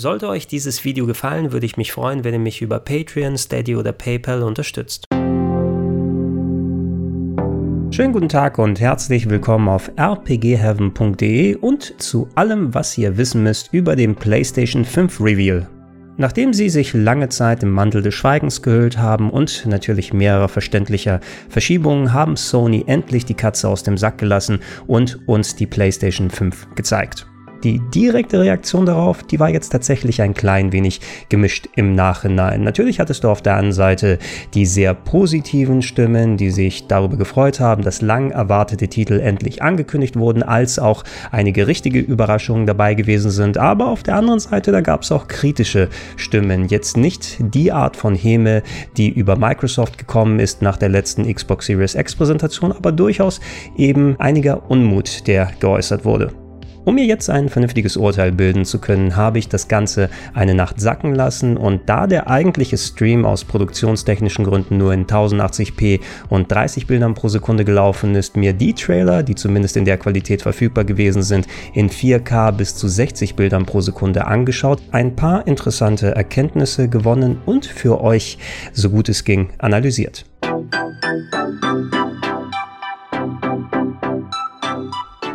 Sollte euch dieses Video gefallen, würde ich mich freuen, wenn ihr mich über Patreon, Steady oder PayPal unterstützt. Schönen guten Tag und herzlich willkommen auf rpgheaven.de und zu allem, was ihr wissen müsst über den PlayStation 5 Reveal. Nachdem sie sich lange Zeit im Mantel des Schweigens gehüllt haben und natürlich mehrere verständlicher Verschiebungen, haben Sony endlich die Katze aus dem Sack gelassen und uns die PlayStation 5 gezeigt. Die direkte Reaktion darauf, die war jetzt tatsächlich ein klein wenig gemischt im Nachhinein. Natürlich hattest du auf der einen Seite die sehr positiven Stimmen, die sich darüber gefreut haben, dass lang erwartete Titel endlich angekündigt wurden, als auch einige richtige Überraschungen dabei gewesen sind. Aber auf der anderen Seite, da gab es auch kritische Stimmen. Jetzt nicht die Art von Häme, die über Microsoft gekommen ist nach der letzten Xbox Series X Präsentation, aber durchaus eben einiger Unmut, der geäußert wurde. Um mir jetzt ein vernünftiges Urteil bilden zu können, habe ich das Ganze eine Nacht sacken lassen und da der eigentliche Stream aus produktionstechnischen Gründen nur in 1080p und 30 Bildern pro Sekunde gelaufen ist, mir die Trailer, die zumindest in der Qualität verfügbar gewesen sind, in 4K bis zu 60 Bildern pro Sekunde angeschaut, ein paar interessante Erkenntnisse gewonnen und für euch, so gut es ging, analysiert.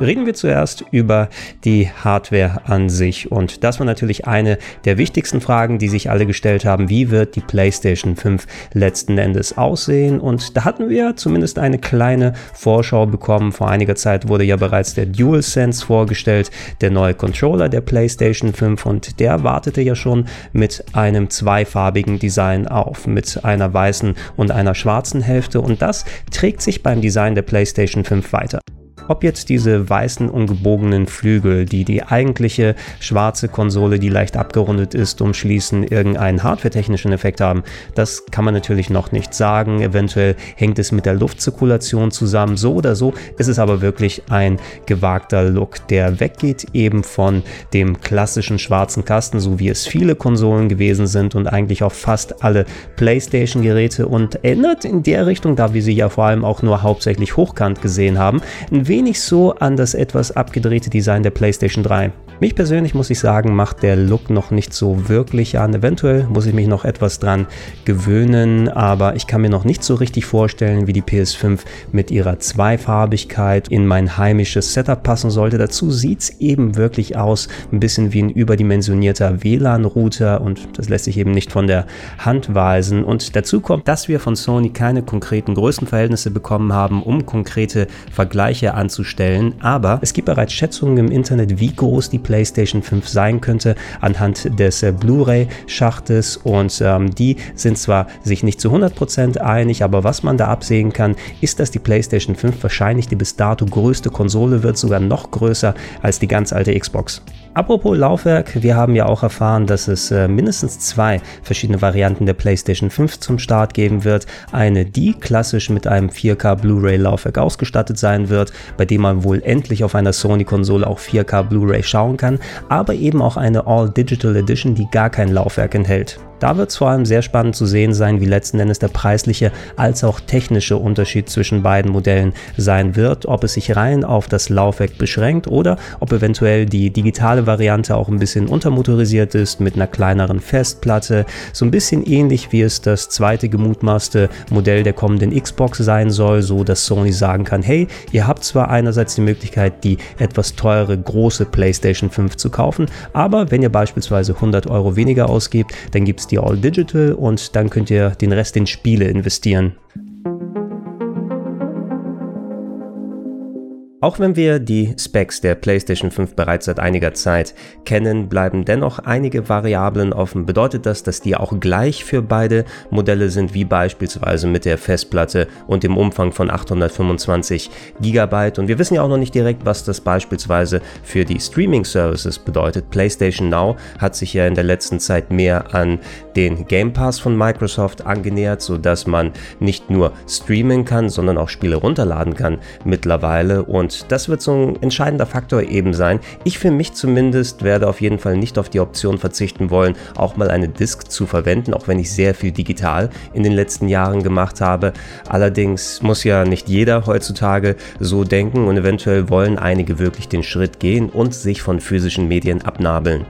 Reden wir zuerst über die Hardware an sich. Und das war natürlich eine der wichtigsten Fragen, die sich alle gestellt haben. Wie wird die PlayStation 5 letzten Endes aussehen? Und da hatten wir zumindest eine kleine Vorschau bekommen. Vor einiger Zeit wurde ja bereits der DualSense vorgestellt, der neue Controller der PlayStation 5. Und der wartete ja schon mit einem zweifarbigen Design auf, mit einer weißen und einer schwarzen Hälfte. Und das trägt sich beim Design der PlayStation 5 weiter. Ob jetzt diese weißen ungebogenen Flügel, die die eigentliche schwarze Konsole, die leicht abgerundet ist, umschließen, irgendeinen hardwaretechnischen Effekt haben, das kann man natürlich noch nicht sagen. Eventuell hängt es mit der Luftzirkulation zusammen. So oder so ist es aber wirklich ein gewagter Look, der weggeht eben von dem klassischen schwarzen Kasten, so wie es viele Konsolen gewesen sind und eigentlich auf fast alle PlayStation-Geräte und erinnert in der Richtung, da wir sie ja vor allem auch nur hauptsächlich hochkant gesehen haben, ein wenig so an das etwas abgedrehte Design der PlayStation 3. Mich persönlich muss ich sagen, macht der Look noch nicht so wirklich an. Eventuell muss ich mich noch etwas dran gewöhnen, aber ich kann mir noch nicht so richtig vorstellen, wie die PS5 mit ihrer Zweifarbigkeit in mein heimisches Setup passen sollte. Dazu sieht es eben wirklich aus, ein bisschen wie ein überdimensionierter WLAN-Router und das lässt sich eben nicht von der Hand weisen. Und dazu kommt, dass wir von Sony keine konkreten Größenverhältnisse bekommen haben, um konkrete Vergleiche anzustellen. Aber es gibt bereits Schätzungen im Internet, wie groß die PlayStation 5 sein könnte anhand des äh, Blu-ray-Schachtes und ähm, die sind zwar sich nicht zu 100% einig, aber was man da absehen kann, ist, dass die PlayStation 5 wahrscheinlich die bis dato größte Konsole wird, sogar noch größer als die ganz alte Xbox. Apropos Laufwerk, wir haben ja auch erfahren, dass es äh, mindestens zwei verschiedene Varianten der PlayStation 5 zum Start geben wird. Eine, die klassisch mit einem 4K Blu-ray Laufwerk ausgestattet sein wird, bei dem man wohl endlich auf einer Sony-Konsole auch 4K Blu-ray schauen kann, aber eben auch eine All-Digital Edition, die gar kein Laufwerk enthält. Da wird es vor allem sehr spannend zu sehen sein, wie letzten Endes der preisliche als auch technische Unterschied zwischen beiden Modellen sein wird, ob es sich rein auf das Laufwerk beschränkt oder ob eventuell die digitale Variante auch ein bisschen untermotorisiert ist mit einer kleineren Festplatte, so ein bisschen ähnlich wie es das zweite gemutmaßte Modell der kommenden Xbox sein soll, so dass Sony sagen kann, hey, ihr habt zwar einerseits die Möglichkeit, die etwas teure große PlayStation 5 zu kaufen, aber wenn ihr beispielsweise 100 Euro weniger ausgebt, dann gibt es die All Digital und dann könnt ihr den Rest in Spiele investieren. Auch wenn wir die Specs der PlayStation 5 bereits seit einiger Zeit kennen, bleiben dennoch einige Variablen offen. Bedeutet das, dass die auch gleich für beide Modelle sind, wie beispielsweise mit der Festplatte und dem Umfang von 825 GB? Und wir wissen ja auch noch nicht direkt, was das beispielsweise für die Streaming-Services bedeutet. PlayStation Now hat sich ja in der letzten Zeit mehr an den Game Pass von Microsoft angenähert, sodass man nicht nur streamen kann, sondern auch Spiele runterladen kann mittlerweile. Und das wird so ein entscheidender Faktor eben sein. Ich für mich zumindest werde auf jeden Fall nicht auf die Option verzichten wollen, auch mal eine Disk zu verwenden, auch wenn ich sehr viel digital in den letzten Jahren gemacht habe. Allerdings muss ja nicht jeder heutzutage so denken und eventuell wollen einige wirklich den Schritt gehen und sich von physischen Medien abnabeln.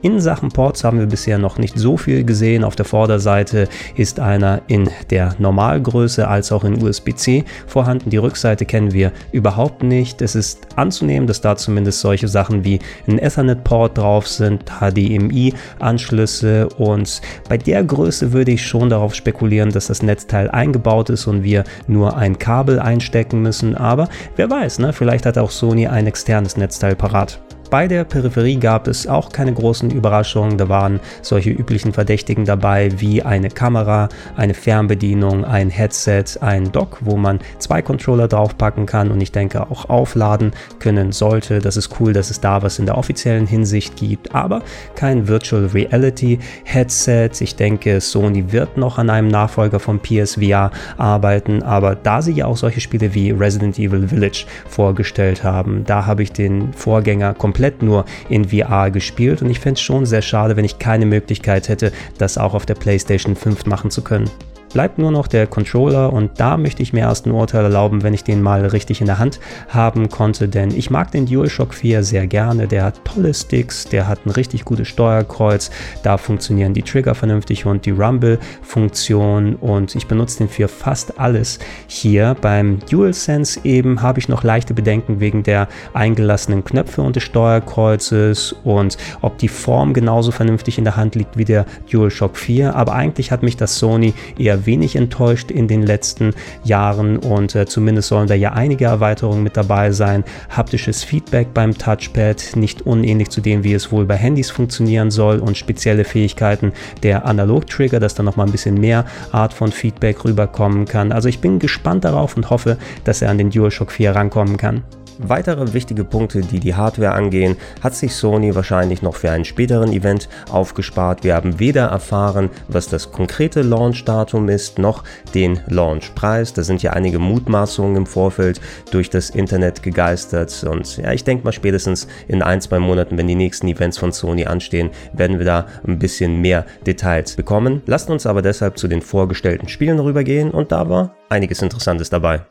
In Sachen Ports haben wir bisher noch nicht so viel gesehen. Auf der Vorderseite ist einer in der Normalgröße als auch in USB-C vorhanden. Die Rückseite kennen wir überhaupt nicht. Es ist anzunehmen, dass da zumindest solche Sachen wie ein Ethernet-Port drauf sind, HDMI-Anschlüsse und bei der Größe würde ich schon darauf spekulieren, dass das Netzteil eingebaut ist und wir nur ein Kabel einstecken müssen. Aber wer weiß, ne? vielleicht hat auch Sony ein externes Netzteil parat. Bei der Peripherie gab es auch keine großen Überraschungen. Da waren solche üblichen Verdächtigen dabei wie eine Kamera, eine Fernbedienung, ein Headset, ein Dock, wo man zwei Controller draufpacken kann und ich denke auch aufladen können sollte. Das ist cool, dass es da was in der offiziellen Hinsicht gibt, aber kein Virtual Reality Headset. Ich denke, Sony wird noch an einem Nachfolger von PSVR arbeiten, aber da sie ja auch solche Spiele wie Resident Evil Village vorgestellt haben, da habe ich den Vorgänger komplett komplett nur in VR gespielt. Und ich fände es schon sehr schade, wenn ich keine Möglichkeit hätte, das auch auf der PlayStation 5 machen zu können bleibt nur noch der Controller und da möchte ich mir erst ein Urteil erlauben, wenn ich den mal richtig in der Hand haben konnte, denn ich mag den DualShock 4 sehr gerne. Der hat tolle Sticks, der hat ein richtig gutes Steuerkreuz, da funktionieren die Trigger vernünftig und die Rumble-Funktion und ich benutze den für fast alles hier. Beim DualSense eben habe ich noch leichte Bedenken wegen der eingelassenen Knöpfe und des Steuerkreuzes und ob die Form genauso vernünftig in der Hand liegt wie der DualShock 4, aber eigentlich hat mich das Sony eher wenig enttäuscht in den letzten Jahren und äh, zumindest sollen da ja einige Erweiterungen mit dabei sein. Haptisches Feedback beim Touchpad, nicht unähnlich zu dem, wie es wohl bei Handys funktionieren soll und spezielle Fähigkeiten der Analog-Trigger, dass da nochmal ein bisschen mehr Art von Feedback rüberkommen kann. Also ich bin gespannt darauf und hoffe, dass er an den DualShock 4 rankommen kann. Weitere wichtige Punkte, die die Hardware angehen, hat sich Sony wahrscheinlich noch für einen späteren Event aufgespart. Wir haben weder erfahren, was das konkrete Launchdatum ist, noch den Launchpreis. Da sind ja einige Mutmaßungen im Vorfeld durch das Internet gegeistert und ja, ich denke mal spätestens in ein, zwei Monaten, wenn die nächsten Events von Sony anstehen, werden wir da ein bisschen mehr Details bekommen. Lasst uns aber deshalb zu den vorgestellten Spielen rübergehen und da war einiges Interessantes dabei.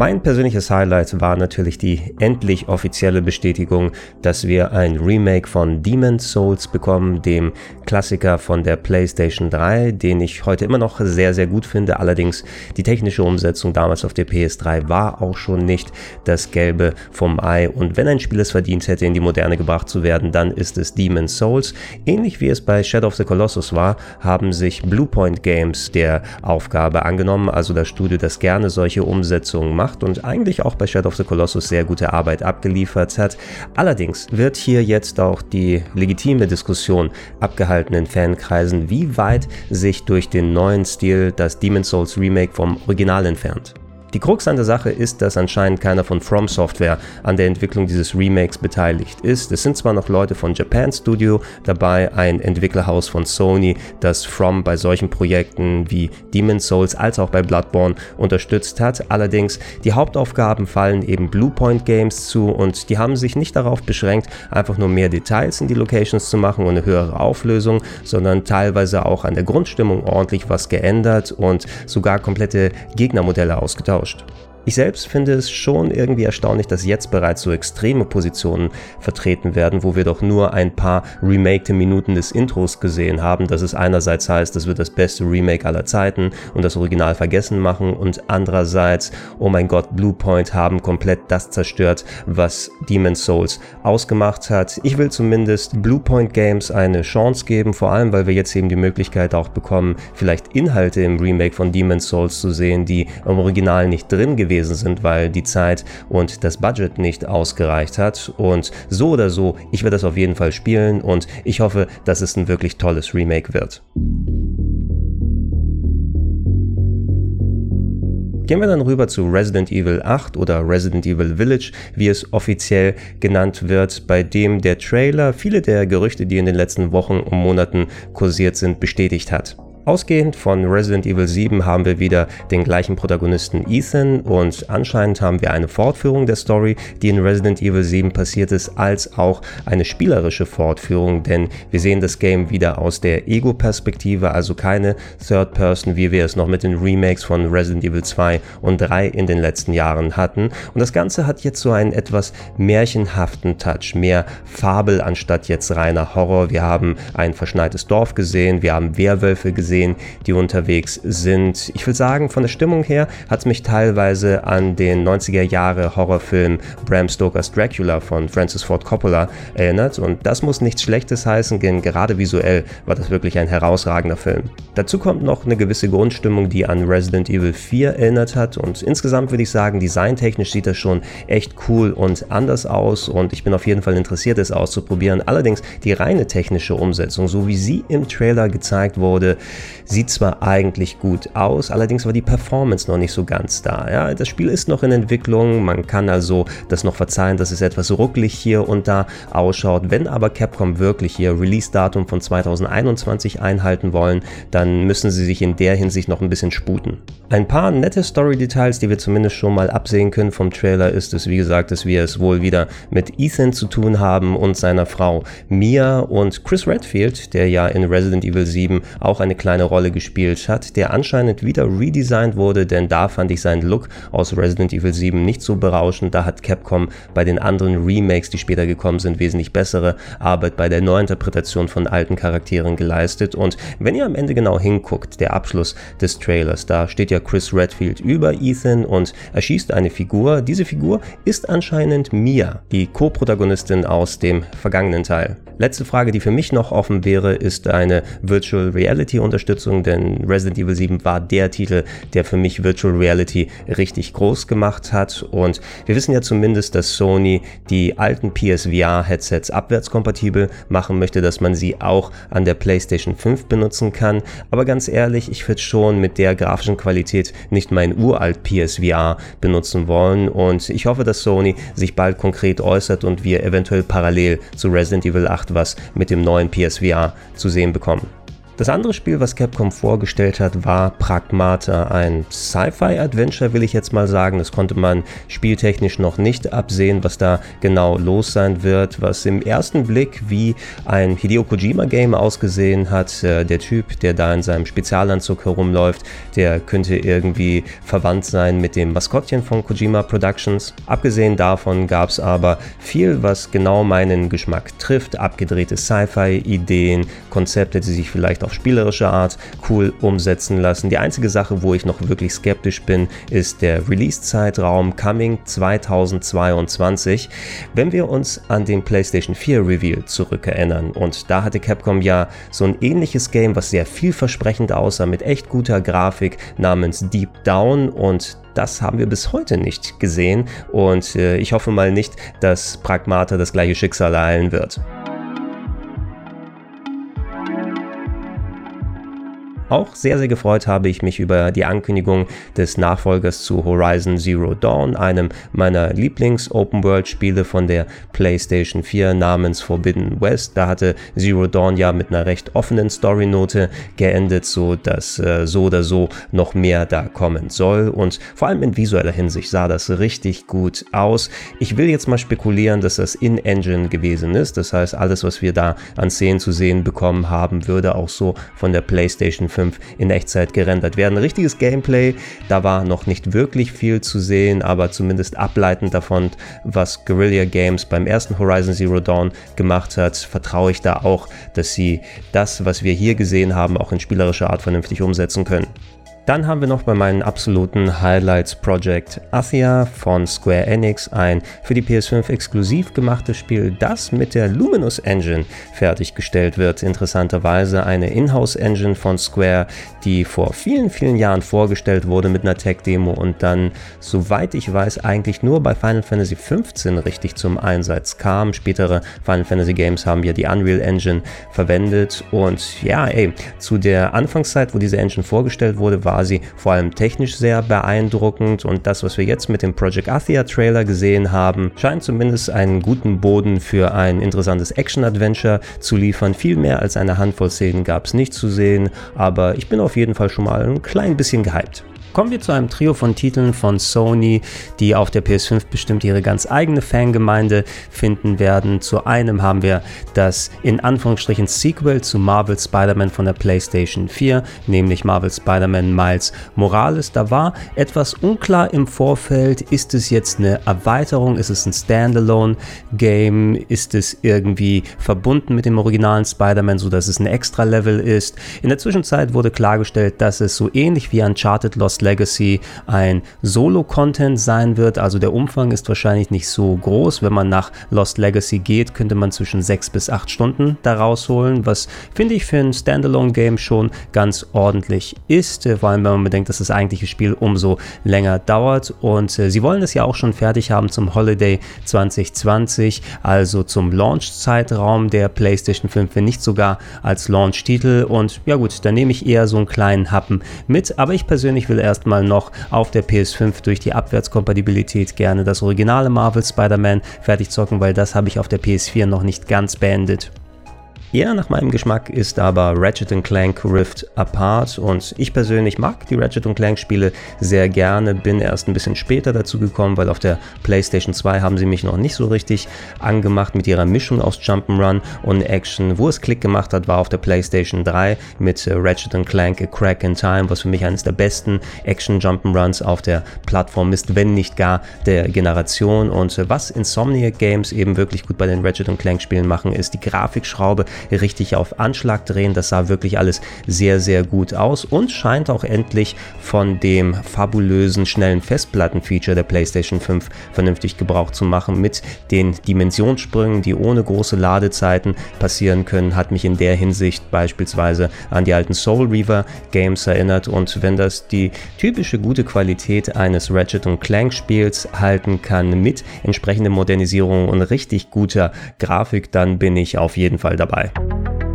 Mein persönliches Highlight war natürlich die endlich offizielle Bestätigung, dass wir ein Remake von Demon's Souls bekommen, dem Klassiker von der PlayStation 3, den ich heute immer noch sehr, sehr gut finde. Allerdings die technische Umsetzung damals auf der PS3 war auch schon nicht das Gelbe vom Ei. Und wenn ein Spiel es verdient hätte, in die Moderne gebracht zu werden, dann ist es Demon's Souls. Ähnlich wie es bei Shadow of the Colossus war, haben sich Bluepoint Games der Aufgabe angenommen, also das Studio, das gerne solche Umsetzungen macht gemacht und eigentlich auch bei Shadow of the Colossus sehr gute Arbeit abgeliefert hat. Allerdings wird hier jetzt auch die legitime Diskussion abgehalten in Fankreisen, wie weit sich durch den neuen Stil das Demon's Souls Remake vom Original entfernt. Die Krux an der Sache ist, dass anscheinend keiner von From Software an der Entwicklung dieses Remakes beteiligt ist. Es sind zwar noch Leute von Japan Studio dabei, ein Entwicklerhaus von Sony, das From bei solchen Projekten wie Demon's Souls als auch bei Bloodborne unterstützt hat. Allerdings die Hauptaufgaben fallen eben Bluepoint Games zu und die haben sich nicht darauf beschränkt, einfach nur mehr Details in die Locations zu machen und eine höhere Auflösung, sondern teilweise auch an der Grundstimmung ordentlich was geändert und sogar komplette Gegnermodelle ausgetauscht getauscht. Ich selbst finde es schon irgendwie erstaunlich, dass jetzt bereits so extreme Positionen vertreten werden, wo wir doch nur ein paar remakte Minuten des Intros gesehen haben, dass es einerseits heißt, das wird das beste Remake aller Zeiten und das Original vergessen machen und andererseits, oh mein Gott, Bluepoint haben komplett das zerstört, was Demon's Souls ausgemacht hat. Ich will zumindest Bluepoint Games eine Chance geben, vor allem weil wir jetzt eben die Möglichkeit auch bekommen, vielleicht Inhalte im Remake von Demon's Souls zu sehen, die im Original nicht drin gewesen gewesen sind, weil die Zeit und das Budget nicht ausgereicht hat. Und so oder so, ich werde das auf jeden Fall spielen und ich hoffe, dass es ein wirklich tolles Remake wird. Gehen wir dann rüber zu Resident Evil 8 oder Resident Evil Village, wie es offiziell genannt wird, bei dem der Trailer viele der Gerüchte, die in den letzten Wochen und Monaten kursiert sind, bestätigt hat. Ausgehend von Resident Evil 7 haben wir wieder den gleichen Protagonisten Ethan und anscheinend haben wir eine Fortführung der Story, die in Resident Evil 7 passiert ist, als auch eine spielerische Fortführung, denn wir sehen das Game wieder aus der Ego-Perspektive, also keine Third Person, wie wir es noch mit den Remakes von Resident Evil 2 und 3 in den letzten Jahren hatten. Und das Ganze hat jetzt so einen etwas märchenhaften Touch, mehr Fabel anstatt jetzt reiner Horror. Wir haben ein verschneites Dorf gesehen, wir haben Werwölfe gesehen, gesehen, die unterwegs sind. Ich will sagen, von der Stimmung her hat es mich teilweise an den 90er Jahre Horrorfilm Bram Stokers Dracula von Francis Ford Coppola erinnert und das muss nichts Schlechtes heißen, denn gerade visuell war das wirklich ein herausragender Film. Dazu kommt noch eine gewisse Grundstimmung, die an Resident Evil 4 erinnert hat und insgesamt würde ich sagen, designtechnisch sieht das schon echt cool und anders aus und ich bin auf jeden Fall interessiert, es auszuprobieren. Allerdings die reine technische Umsetzung, so wie sie im Trailer gezeigt wurde, Sieht zwar eigentlich gut aus, allerdings war die Performance noch nicht so ganz da. Ja, das Spiel ist noch in Entwicklung, man kann also das noch verzeihen, dass es etwas rucklig hier und da ausschaut. Wenn aber Capcom wirklich hier Release-Datum von 2021 einhalten wollen, dann müssen sie sich in der Hinsicht noch ein bisschen sputen. Ein paar nette Story-Details, die wir zumindest schon mal absehen können vom Trailer, ist es, wie gesagt, dass wir es wohl wieder mit Ethan zu tun haben und seiner Frau Mia und Chris Redfield, der ja in Resident Evil 7 auch eine kleine Rolle Rolle gespielt hat, der anscheinend wieder redesigned wurde, denn da fand ich seinen Look aus Resident Evil 7 nicht so berauschend. Da hat Capcom bei den anderen Remakes, die später gekommen sind, wesentlich bessere Arbeit bei der Neuinterpretation von alten Charakteren geleistet. Und wenn ihr am Ende genau hinguckt, der Abschluss des Trailers, da steht ja Chris Redfield über Ethan und erschießt eine Figur. Diese Figur ist anscheinend Mia, die Co-Protagonistin aus dem vergangenen Teil. Letzte Frage, die für mich noch offen wäre, ist eine Virtual Reality Unterstützung, denn Resident Evil 7 war der Titel, der für mich Virtual Reality richtig groß gemacht hat. Und wir wissen ja zumindest, dass Sony die alten PSVR Headsets abwärtskompatibel machen möchte, dass man sie auch an der PlayStation 5 benutzen kann, aber ganz ehrlich, ich würde schon mit der grafischen Qualität nicht mein uralt PSVR benutzen wollen. Und ich hoffe, dass Sony sich bald konkret äußert und wir eventuell parallel zu Resident Evil 8 was mit dem neuen PSVR zu sehen bekommen. Das andere Spiel, was Capcom vorgestellt hat, war Pragmata, ein Sci-Fi-Adventure, will ich jetzt mal sagen. Das konnte man spieltechnisch noch nicht absehen, was da genau los sein wird, was im ersten Blick wie ein Hideo Kojima-Game ausgesehen hat. Äh, der Typ, der da in seinem Spezialanzug herumläuft, der könnte irgendwie verwandt sein mit dem Maskottchen von Kojima Productions. Abgesehen davon gab es aber viel, was genau meinen Geschmack trifft. Abgedrehte Sci-Fi-Ideen, Konzepte, die sich vielleicht auch auf spielerische Art cool umsetzen lassen. Die einzige Sache, wo ich noch wirklich skeptisch bin, ist der Release-Zeitraum Coming 2022. Wenn wir uns an den PlayStation 4 Reveal zurückerinnern und da hatte Capcom ja so ein ähnliches Game, was sehr vielversprechend aussah mit echt guter Grafik namens Deep Down und das haben wir bis heute nicht gesehen und äh, ich hoffe mal nicht, dass Pragmata das gleiche Schicksal ereilen wird. Auch sehr, sehr gefreut habe ich mich über die Ankündigung des Nachfolgers zu Horizon Zero Dawn, einem meiner Lieblings-Open-World-Spiele von der PlayStation 4 namens Forbidden West. Da hatte Zero Dawn ja mit einer recht offenen Story-Note geendet, so dass äh, so oder so noch mehr da kommen soll. Und vor allem in visueller Hinsicht sah das richtig gut aus. Ich will jetzt mal spekulieren, dass das in-Engine gewesen ist. Das heißt, alles, was wir da an Szenen zu sehen bekommen haben, würde auch so von der PlayStation 4 5 in Echtzeit gerendert werden. Richtiges Gameplay, da war noch nicht wirklich viel zu sehen, aber zumindest ableitend davon, was Guerrilla Games beim ersten Horizon Zero Dawn gemacht hat, vertraue ich da auch, dass sie das, was wir hier gesehen haben, auch in spielerischer Art vernünftig umsetzen können. Dann haben wir noch bei meinen absoluten Highlights Project Athia von Square Enix, ein für die PS5 exklusiv gemachtes Spiel, das mit der Luminous Engine fertiggestellt wird. Interessanterweise eine Inhouse-Engine von Square, die vor vielen, vielen Jahren vorgestellt wurde mit einer Tech-Demo und dann, soweit ich weiß, eigentlich nur bei Final Fantasy XV richtig zum Einsatz kam. Spätere Final Fantasy Games haben ja die Unreal Engine verwendet und ja, ey, zu der Anfangszeit, wo diese Engine vorgestellt wurde, war quasi vor allem technisch sehr beeindruckend und das, was wir jetzt mit dem Project Athia Trailer gesehen haben, scheint zumindest einen guten Boden für ein interessantes Action-Adventure zu liefern. Viel mehr als eine Handvoll Szenen gab es nicht zu sehen, aber ich bin auf jeden Fall schon mal ein klein bisschen gehypt. Kommen wir zu einem Trio von Titeln von Sony, die auf der PS5 bestimmt ihre ganz eigene Fangemeinde finden werden. Zu einem haben wir das in Anführungsstrichen Sequel zu Marvel Spider-Man von der PlayStation 4, nämlich Marvel Spider-Man Miles Morales. Da war etwas unklar im Vorfeld. Ist es jetzt eine Erweiterung? Ist es ein Standalone-Game? Ist es irgendwie verbunden mit dem originalen Spider-Man, sodass es ein Extra-Level ist? In der Zwischenzeit wurde klargestellt, dass es so ähnlich wie Uncharted Lost Legacy ein Solo-Content sein wird. Also der Umfang ist wahrscheinlich nicht so groß. Wenn man nach Lost Legacy geht, könnte man zwischen 6 bis 8 Stunden da rausholen, was finde ich für ein Standalone-Game schon ganz ordentlich ist. Vor allem, wenn man bedenkt, dass das eigentliche Spiel umso länger dauert. Und äh, sie wollen es ja auch schon fertig haben zum Holiday 2020, also zum Launch-Zeitraum der PlayStation 5, wenn nicht sogar als Launch-Titel. Und ja gut, da nehme ich eher so einen kleinen Happen mit. Aber ich persönlich will erst erstmal noch auf der PS5 durch die Abwärtskompatibilität gerne das originale Marvel Spider-Man fertig zocken, weil das habe ich auf der PS4 noch nicht ganz beendet. Eher nach meinem Geschmack ist aber Ratchet Clank Rift Apart und ich persönlich mag die Ratchet Clank Spiele sehr gerne, bin erst ein bisschen später dazu gekommen, weil auf der PlayStation 2 haben sie mich noch nicht so richtig angemacht mit ihrer Mischung aus Jump'n'Run und Action. Wo es Klick gemacht hat, war auf der PlayStation 3 mit Ratchet Clank A Crack in Time, was für mich eines der besten Action Jump'n'Runs auf der Plattform ist, wenn nicht gar der Generation. Und was Insomniac Games eben wirklich gut bei den Ratchet Clank Spielen machen, ist die Grafikschraube richtig auf Anschlag drehen. Das sah wirklich alles sehr, sehr gut aus und scheint auch endlich von dem fabulösen schnellen Festplatten-Feature der PlayStation 5 vernünftig Gebrauch zu machen. Mit den Dimensionssprüngen, die ohne große Ladezeiten passieren können, hat mich in der Hinsicht beispielsweise an die alten Soul Reaver Games erinnert. Und wenn das die typische gute Qualität eines Ratchet Clank Spiels halten kann mit entsprechender Modernisierung und richtig guter Grafik, dann bin ich auf jeden Fall dabei. Bye.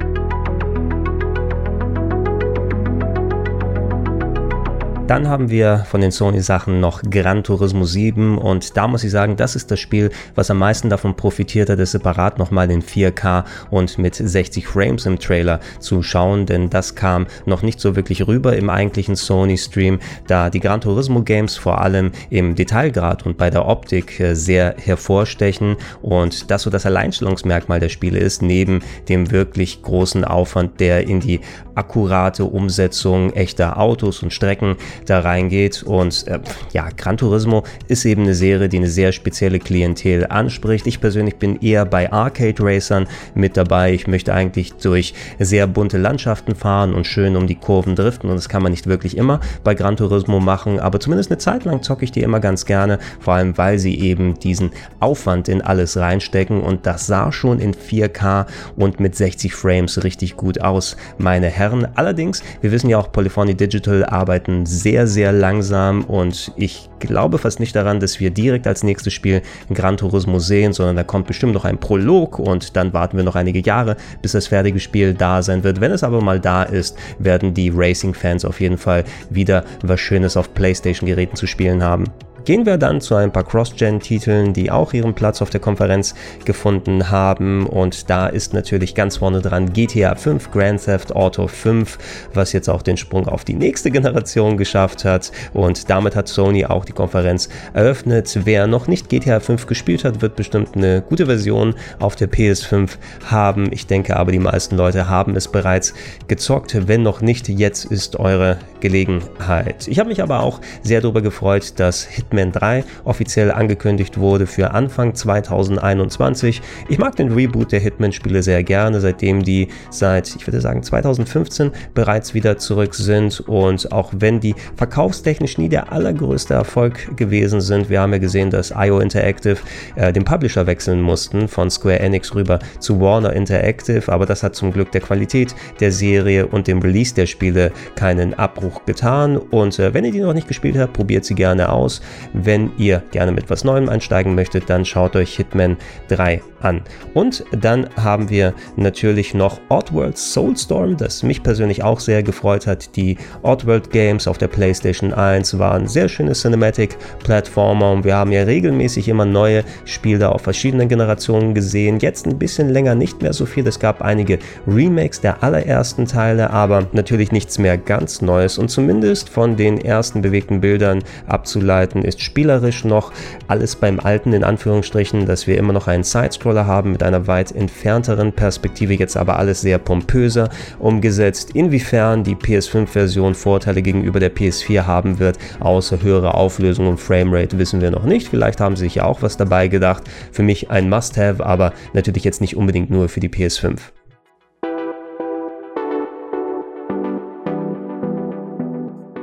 Dann haben wir von den Sony-Sachen noch Gran Turismo 7 und da muss ich sagen, das ist das Spiel, was am meisten davon profitiert hat, es separat nochmal in 4K und mit 60 Frames im Trailer zu schauen, denn das kam noch nicht so wirklich rüber im eigentlichen Sony-Stream, da die Gran Turismo Games vor allem im Detailgrad und bei der Optik äh, sehr hervorstechen. Und das so das Alleinstellungsmerkmal der Spiele ist, neben dem wirklich großen Aufwand, der in die akkurate Umsetzung echter Autos und Strecken da reingeht. Und äh, ja, Gran Turismo ist eben eine Serie, die eine sehr spezielle Klientel anspricht. Ich persönlich bin eher bei Arcade Racern mit dabei. Ich möchte eigentlich durch sehr bunte Landschaften fahren und schön um die Kurven driften. Und das kann man nicht wirklich immer bei Gran Turismo machen, aber zumindest eine Zeit lang zocke ich die immer ganz gerne, vor allem weil sie eben diesen Aufwand in alles reinstecken. Und das sah schon in 4K und mit 60 Frames richtig gut aus, meine Herren. Allerdings, wir wissen ja auch, Polyphony Digital arbeiten sehr sehr, sehr langsam und ich glaube fast nicht daran, dass wir direkt als nächstes Spiel Gran Turismo sehen, sondern da kommt bestimmt noch ein Prolog und dann warten wir noch einige Jahre, bis das fertige Spiel da sein wird. Wenn es aber mal da ist, werden die Racing-Fans auf jeden Fall wieder was Schönes auf PlayStation-Geräten zu spielen haben. Gehen wir dann zu ein paar Cross-Gen-Titeln, die auch ihren Platz auf der Konferenz gefunden haben. Und da ist natürlich ganz vorne dran GTA 5, Grand Theft Auto 5, was jetzt auch den Sprung auf die nächste Generation geschafft hat. Und damit hat Sony auch die Konferenz eröffnet. Wer noch nicht GTA 5 gespielt hat, wird bestimmt eine gute Version auf der PS5 haben. Ich denke aber, die meisten Leute haben es bereits gezockt. Wenn noch nicht, jetzt ist eure Gelegenheit. Ich habe mich aber auch sehr darüber gefreut, dass Hitman 3 offiziell angekündigt wurde für Anfang 2021. Ich mag den Reboot der Hitman-Spiele sehr gerne, seitdem die seit, ich würde sagen, 2015 bereits wieder zurück sind und auch wenn die verkaufstechnisch nie der allergrößte Erfolg gewesen sind, wir haben ja gesehen, dass IO Interactive äh, den Publisher wechseln mussten von Square Enix rüber zu Warner Interactive, aber das hat zum Glück der Qualität der Serie und dem Release der Spiele keinen Abbruch getan. Und äh, wenn ihr die noch nicht gespielt habt, probiert sie gerne aus. Wenn ihr gerne mit was Neuem einsteigen möchtet, dann schaut euch Hitman 3 an. Und dann haben wir natürlich noch Oddworld Soulstorm, das mich persönlich auch sehr gefreut hat. Die Oddworld Games auf der PlayStation 1 waren sehr schöne Cinematic-Plattformer und wir haben ja regelmäßig immer neue Spiele auf verschiedenen Generationen gesehen. Jetzt ein bisschen länger nicht mehr so viel. Es gab einige Remakes der allerersten Teile, aber natürlich nichts mehr ganz Neues und zumindest von den ersten bewegten Bildern abzuleiten ist spielerisch noch alles beim Alten in Anführungsstrichen, dass wir immer noch einen Sidescroller haben mit einer weit entfernteren Perspektive, jetzt aber alles sehr pompöser umgesetzt. Inwiefern die PS5-Version Vorteile gegenüber der PS4 haben wird, außer höhere Auflösung und Framerate, wissen wir noch nicht. Vielleicht haben sie sich ja auch was dabei gedacht. Für mich ein Must-Have, aber natürlich jetzt nicht unbedingt nur für die PS5.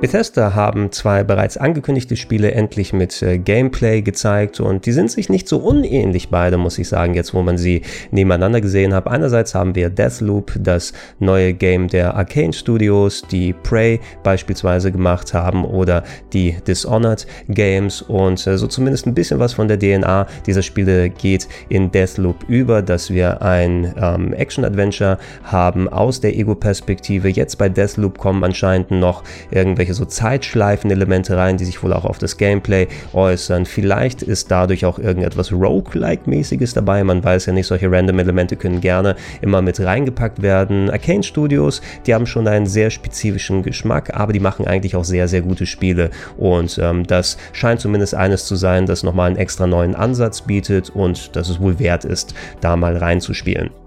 Bethesda haben zwei bereits angekündigte Spiele endlich mit äh, Gameplay gezeigt und die sind sich nicht so unähnlich beide, muss ich sagen, jetzt wo man sie nebeneinander gesehen hat. Einerseits haben wir Deathloop, das neue Game der Arcane Studios, die Prey beispielsweise gemacht haben oder die Dishonored Games und äh, so zumindest ein bisschen was von der DNA dieser Spiele geht in Deathloop über, dass wir ein ähm, Action-Adventure haben aus der Ego-Perspektive. Jetzt bei Deathloop kommen anscheinend noch irgendwelche irgendwelche so Zeitschleifen-Elemente rein, die sich wohl auch auf das Gameplay äußern. Vielleicht ist dadurch auch irgendetwas Roguelike-mäßiges dabei. Man weiß ja nicht, solche Random-Elemente können gerne immer mit reingepackt werden. Arcane Studios, die haben schon einen sehr spezifischen Geschmack, aber die machen eigentlich auch sehr, sehr gute Spiele. Und ähm, das scheint zumindest eines zu sein, das nochmal einen extra neuen Ansatz bietet und dass es wohl wert ist, da mal reinzuspielen.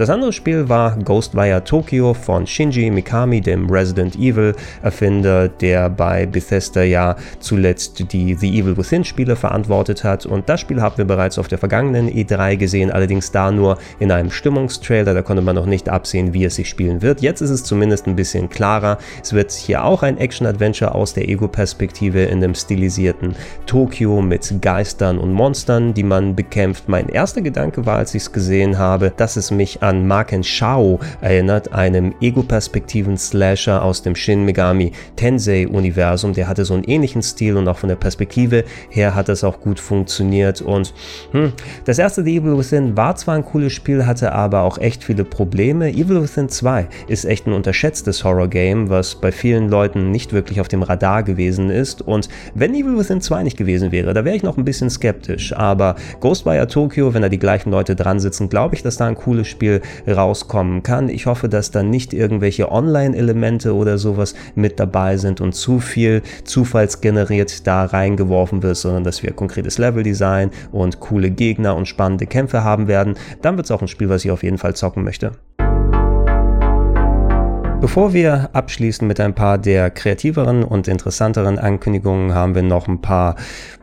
Das andere Spiel war Ghostwire Tokyo von Shinji Mikami, dem Resident Evil Erfinder, der bei Bethesda ja zuletzt die The Evil Within Spiele verantwortet hat. Und das Spiel haben wir bereits auf der vergangenen E3 gesehen, allerdings da nur in einem Stimmungstrailer. Da konnte man noch nicht absehen, wie es sich spielen wird. Jetzt ist es zumindest ein bisschen klarer. Es wird hier auch ein Action-Adventure aus der Ego-Perspektive in dem stilisierten Tokio mit Geistern und Monstern, die man bekämpft. Mein erster Gedanke war, als ich es gesehen habe, dass es mich an an Maken Shao erinnert, einem Ego-Perspektiven-Slasher aus dem Shin Megami Tensei-Universum. Der hatte so einen ähnlichen Stil und auch von der Perspektive her hat das auch gut funktioniert. Und hm, das erste The Evil Within war zwar ein cooles Spiel, hatte aber auch echt viele Probleme. Evil Within 2 ist echt ein unterschätztes Horror-Game, was bei vielen Leuten nicht wirklich auf dem Radar gewesen ist. Und wenn Evil Within 2 nicht gewesen wäre, da wäre ich noch ein bisschen skeptisch. Aber Ghostwire Tokyo, wenn da die gleichen Leute dran sitzen, glaube ich, dass da ein cooles Spiel rauskommen kann. Ich hoffe, dass da nicht irgendwelche Online-Elemente oder sowas mit dabei sind und zu viel zufallsgeneriert da reingeworfen wird, sondern dass wir konkretes Leveldesign und coole Gegner und spannende Kämpfe haben werden. Dann wird es auch ein Spiel, was ich auf jeden Fall zocken möchte. Bevor wir abschließen mit ein paar der kreativeren und interessanteren Ankündigungen, haben wir noch ein paar,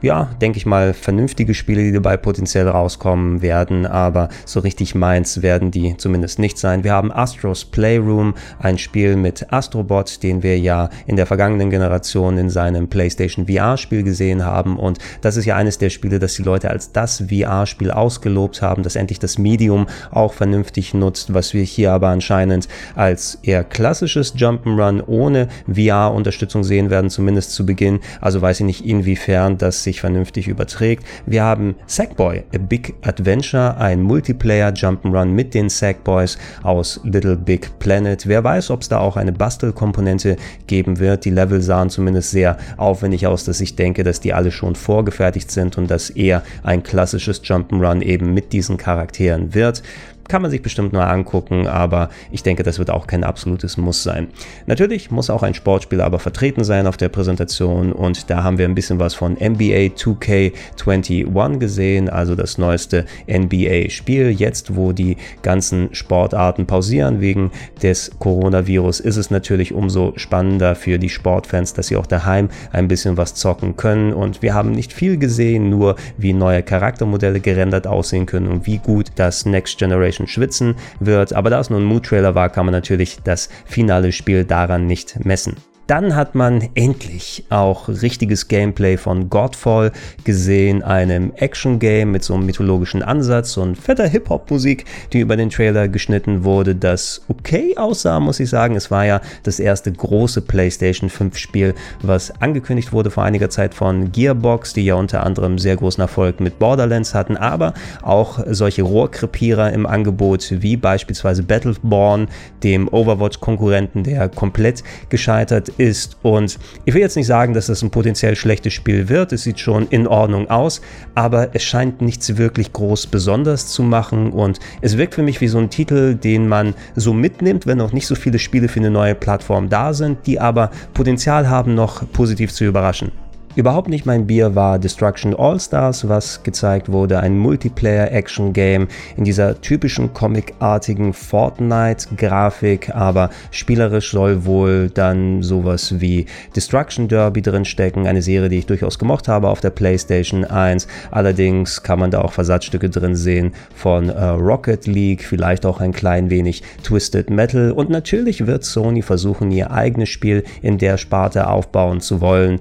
ja, denke ich mal, vernünftige Spiele, die dabei potenziell rauskommen werden, aber so richtig meins werden die zumindest nicht sein. Wir haben Astros Playroom, ein Spiel mit Astrobot, den wir ja in der vergangenen Generation in seinem PlayStation VR-Spiel gesehen haben und das ist ja eines der Spiele, das die Leute als das VR-Spiel ausgelobt haben, das endlich das Medium auch vernünftig nutzt, was wir hier aber anscheinend als eher klassisches Jump'n'Run ohne VR-Unterstützung sehen werden, zumindest zu Beginn. Also weiß ich nicht, inwiefern das sich vernünftig überträgt. Wir haben Sackboy, A Big Adventure, ein Multiplayer Jump'n'Run mit den Sackboys aus Little Big Planet. Wer weiß, ob es da auch eine Bastelkomponente geben wird. Die Level sahen zumindest sehr aufwendig aus, dass ich denke, dass die alle schon vorgefertigt sind und dass eher ein klassisches Jump'n'Run eben mit diesen Charakteren wird kann man sich bestimmt nur angucken, aber ich denke, das wird auch kein absolutes Muss sein. Natürlich muss auch ein Sportspiel aber vertreten sein auf der Präsentation und da haben wir ein bisschen was von NBA 2K21 gesehen, also das neueste NBA-Spiel. Jetzt, wo die ganzen Sportarten pausieren wegen des Coronavirus, ist es natürlich umso spannender für die Sportfans, dass sie auch daheim ein bisschen was zocken können und wir haben nicht viel gesehen, nur wie neue Charaktermodelle gerendert aussehen können und wie gut das Next Generation PlayStation schwitzen wird. Aber da es nur ein Mood-Trailer war, kann man natürlich das finale Spiel daran nicht messen. Dann hat man endlich auch richtiges Gameplay von Godfall gesehen, einem Action-Game mit so einem mythologischen Ansatz und fetter Hip-Hop-Musik, die über den Trailer geschnitten wurde, das okay aussah, muss ich sagen. Es war ja das erste große PlayStation 5 Spiel, was angekündigt wurde vor einiger Zeit von Gearbox, die ja unter anderem sehr großen Erfolg mit Borderlands hatten, aber auch solche Rohrkrepierer im Angebot wie beispielsweise Battleborn, dem Overwatch-Konkurrenten, der komplett gescheitert ist. Und ich will jetzt nicht sagen, dass das ein potenziell schlechtes Spiel wird. Es sieht schon in Ordnung aus, aber es scheint nichts wirklich groß besonders zu machen. Und es wirkt für mich wie so ein Titel, den man so mitnimmt, wenn noch nicht so viele Spiele für eine neue Plattform da sind, die aber Potenzial haben, noch positiv zu überraschen. Überhaupt nicht mein Bier war Destruction All-Stars, was gezeigt wurde, ein Multiplayer-Action-Game in dieser typischen comicartigen Fortnite-Grafik, aber spielerisch soll wohl dann sowas wie Destruction Derby drinstecken, eine Serie, die ich durchaus gemocht habe auf der PlayStation 1. Allerdings kann man da auch Versatzstücke drin sehen von äh, Rocket League, vielleicht auch ein klein wenig Twisted Metal und natürlich wird Sony versuchen, ihr eigenes Spiel in der Sparte aufbauen zu wollen.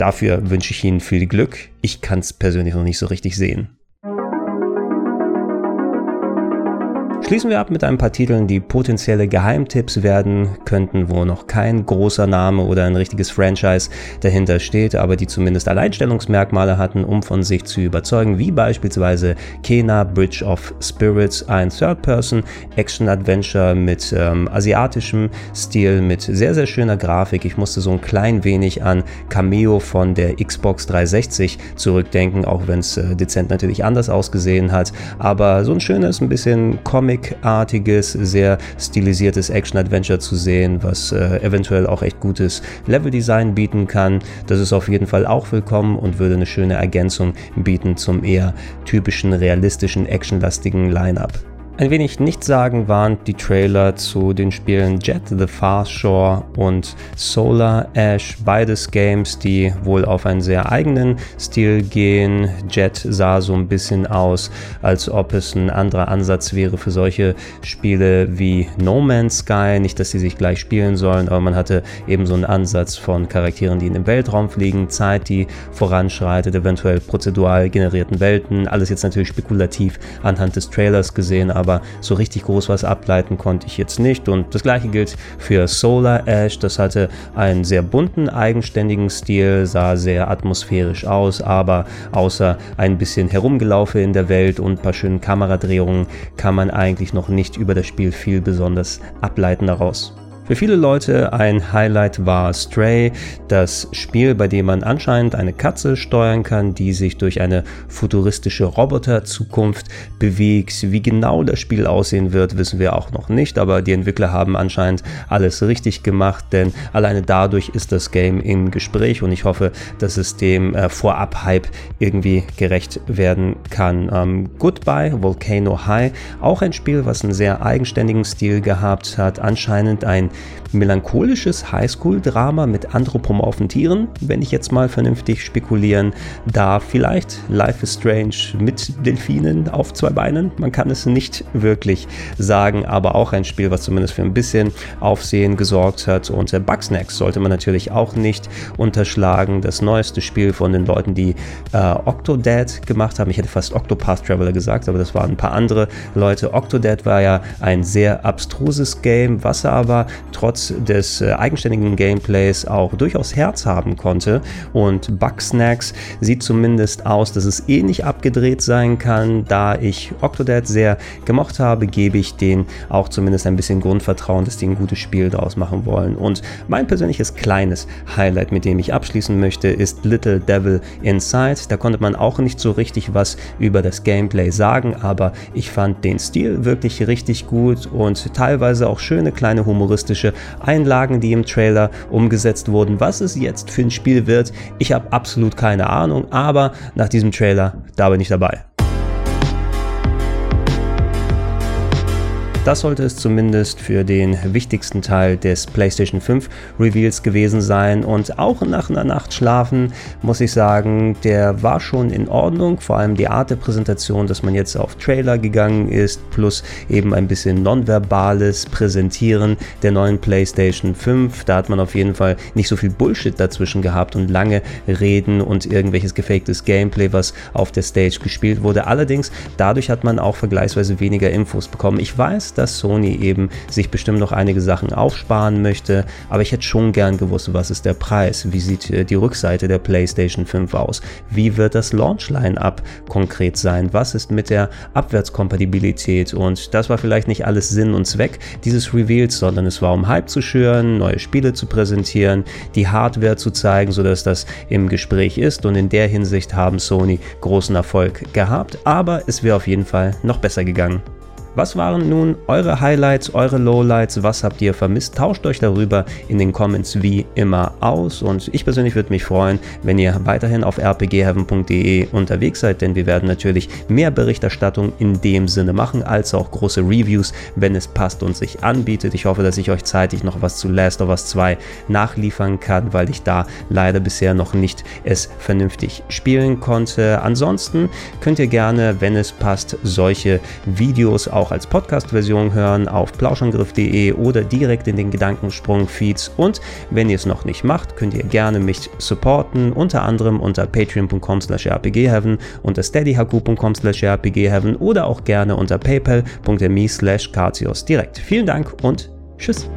Dafür wünsche ich Ihnen viel Glück. Ich kann es persönlich noch nicht so richtig sehen. Schließen wir ab mit ein paar Titeln, die potenzielle Geheimtipps werden könnten, wo noch kein großer Name oder ein richtiges Franchise dahinter steht, aber die zumindest Alleinstellungsmerkmale hatten, um von sich zu überzeugen, wie beispielsweise Kena Bridge of Spirits, ein Third-Person-Action-Adventure mit ähm, asiatischem Stil, mit sehr, sehr schöner Grafik. Ich musste so ein klein wenig an Cameo von der Xbox 360 zurückdenken, auch wenn es äh, dezent natürlich anders ausgesehen hat, aber so ein schönes, ein bisschen Comic Comic-artiges, sehr stilisiertes Action-Adventure zu sehen, was äh, eventuell auch echt gutes Level-Design bieten kann. Das ist auf jeden Fall auch willkommen und würde eine schöne Ergänzung bieten zum eher typischen, realistischen, actionlastigen Line-Up. Ein wenig nichtssagend waren die Trailer zu den Spielen Jet the Far Shore und Solar Ash, beides Games, die wohl auf einen sehr eigenen Stil gehen. Jet sah so ein bisschen aus, als ob es ein anderer Ansatz wäre für solche Spiele wie No Man's Sky. Nicht, dass sie sich gleich spielen sollen, aber man hatte eben so einen Ansatz von Charakteren, die in den Weltraum fliegen, Zeit, die voranschreitet, eventuell prozedural generierten Welten. Alles jetzt natürlich spekulativ anhand des Trailers gesehen, aber aber so richtig groß was ableiten konnte ich jetzt nicht. Und das gleiche gilt für Solar Ash. Das hatte einen sehr bunten, eigenständigen Stil, sah sehr atmosphärisch aus, aber außer ein bisschen herumgelaufen in der Welt und ein paar schönen Kameradrehungen kann man eigentlich noch nicht über das Spiel viel besonders ableiten daraus. Für viele Leute ein Highlight war Stray, das Spiel, bei dem man anscheinend eine Katze steuern kann, die sich durch eine futuristische Roboter-Zukunft bewegt. Wie genau das Spiel aussehen wird, wissen wir auch noch nicht, aber die Entwickler haben anscheinend alles richtig gemacht, denn alleine dadurch ist das Game im Gespräch und ich hoffe, dass es dem äh, Vorab-Hype irgendwie gerecht werden kann. Ähm, Goodbye, Volcano High, auch ein Spiel, was einen sehr eigenständigen Stil gehabt hat, anscheinend ein melancholisches Highschool-Drama mit anthropomorphen Tieren, wenn ich jetzt mal vernünftig spekulieren darf. Vielleicht Life is Strange mit Delfinen auf zwei Beinen. Man kann es nicht wirklich sagen, aber auch ein Spiel, was zumindest für ein bisschen Aufsehen gesorgt hat. Und der Bugsnacks sollte man natürlich auch nicht unterschlagen. Das neueste Spiel von den Leuten, die äh, Octodad gemacht haben. Ich hätte fast Octopath Traveler gesagt, aber das waren ein paar andere Leute. Octodad war ja ein sehr abstruses Game, was aber trotz des äh, eigenständigen Gameplays auch durchaus Herz haben konnte. Und Bugsnacks sieht zumindest aus, dass es ähnlich abgedreht sein kann. Da ich Octodad sehr gemocht habe, gebe ich denen auch zumindest ein bisschen Grundvertrauen, dass die ein gutes Spiel daraus machen wollen. Und mein persönliches kleines Highlight, mit dem ich abschließen möchte, ist Little Devil Inside. Da konnte man auch nicht so richtig was über das Gameplay sagen, aber ich fand den Stil wirklich richtig gut und teilweise auch schöne kleine humoristische realistische Einlagen, die im Trailer umgesetzt wurden. Was es jetzt für ein Spiel wird, ich habe absolut keine Ahnung, aber nach diesem Trailer, da bin ich dabei. Das sollte es zumindest für den wichtigsten Teil des PlayStation 5 Reveals gewesen sein. Und auch nach einer Nacht schlafen, muss ich sagen, der war schon in Ordnung. Vor allem die Art der Präsentation, dass man jetzt auf Trailer gegangen ist, plus eben ein bisschen nonverbales Präsentieren der neuen PlayStation 5. Da hat man auf jeden Fall nicht so viel Bullshit dazwischen gehabt und lange Reden und irgendwelches gefaktes Gameplay, was auf der Stage gespielt wurde. Allerdings, dadurch hat man auch vergleichsweise weniger Infos bekommen. Ich weiß, dass Sony eben sich bestimmt noch einige Sachen aufsparen möchte, aber ich hätte schon gern gewusst, was ist der Preis, wie sieht äh, die Rückseite der PlayStation 5 aus, wie wird das Launch-Line-Up konkret sein, was ist mit der Abwärtskompatibilität? Und das war vielleicht nicht alles Sinn und Zweck dieses Reveals, sondern es war um Hype zu schüren, neue Spiele zu präsentieren, die Hardware zu zeigen, sodass das im Gespräch ist. Und in der Hinsicht haben Sony großen Erfolg gehabt, aber es wäre auf jeden Fall noch besser gegangen. Was waren nun eure Highlights, eure Lowlights? Was habt ihr vermisst? Tauscht euch darüber in den Comments wie immer aus. Und ich persönlich würde mich freuen, wenn ihr weiterhin auf rpgheaven.de unterwegs seid, denn wir werden natürlich mehr Berichterstattung in dem Sinne machen, als auch große Reviews, wenn es passt und sich anbietet. Ich hoffe, dass ich euch zeitig noch was zu Last of Us 2 nachliefern kann, weil ich da leider bisher noch nicht es vernünftig spielen konnte. Ansonsten könnt ihr gerne, wenn es passt, solche Videos auch auch als Podcast-Version hören auf plauschangriff.de oder direkt in den Gedankensprung-Feeds. Und wenn ihr es noch nicht macht, könnt ihr gerne mich supporten, unter anderem unter patreon.com slash rpgheaven, unter steadyhaku.com slash rpgheaven oder auch gerne unter paypal.me slash direkt. Vielen Dank und tschüss.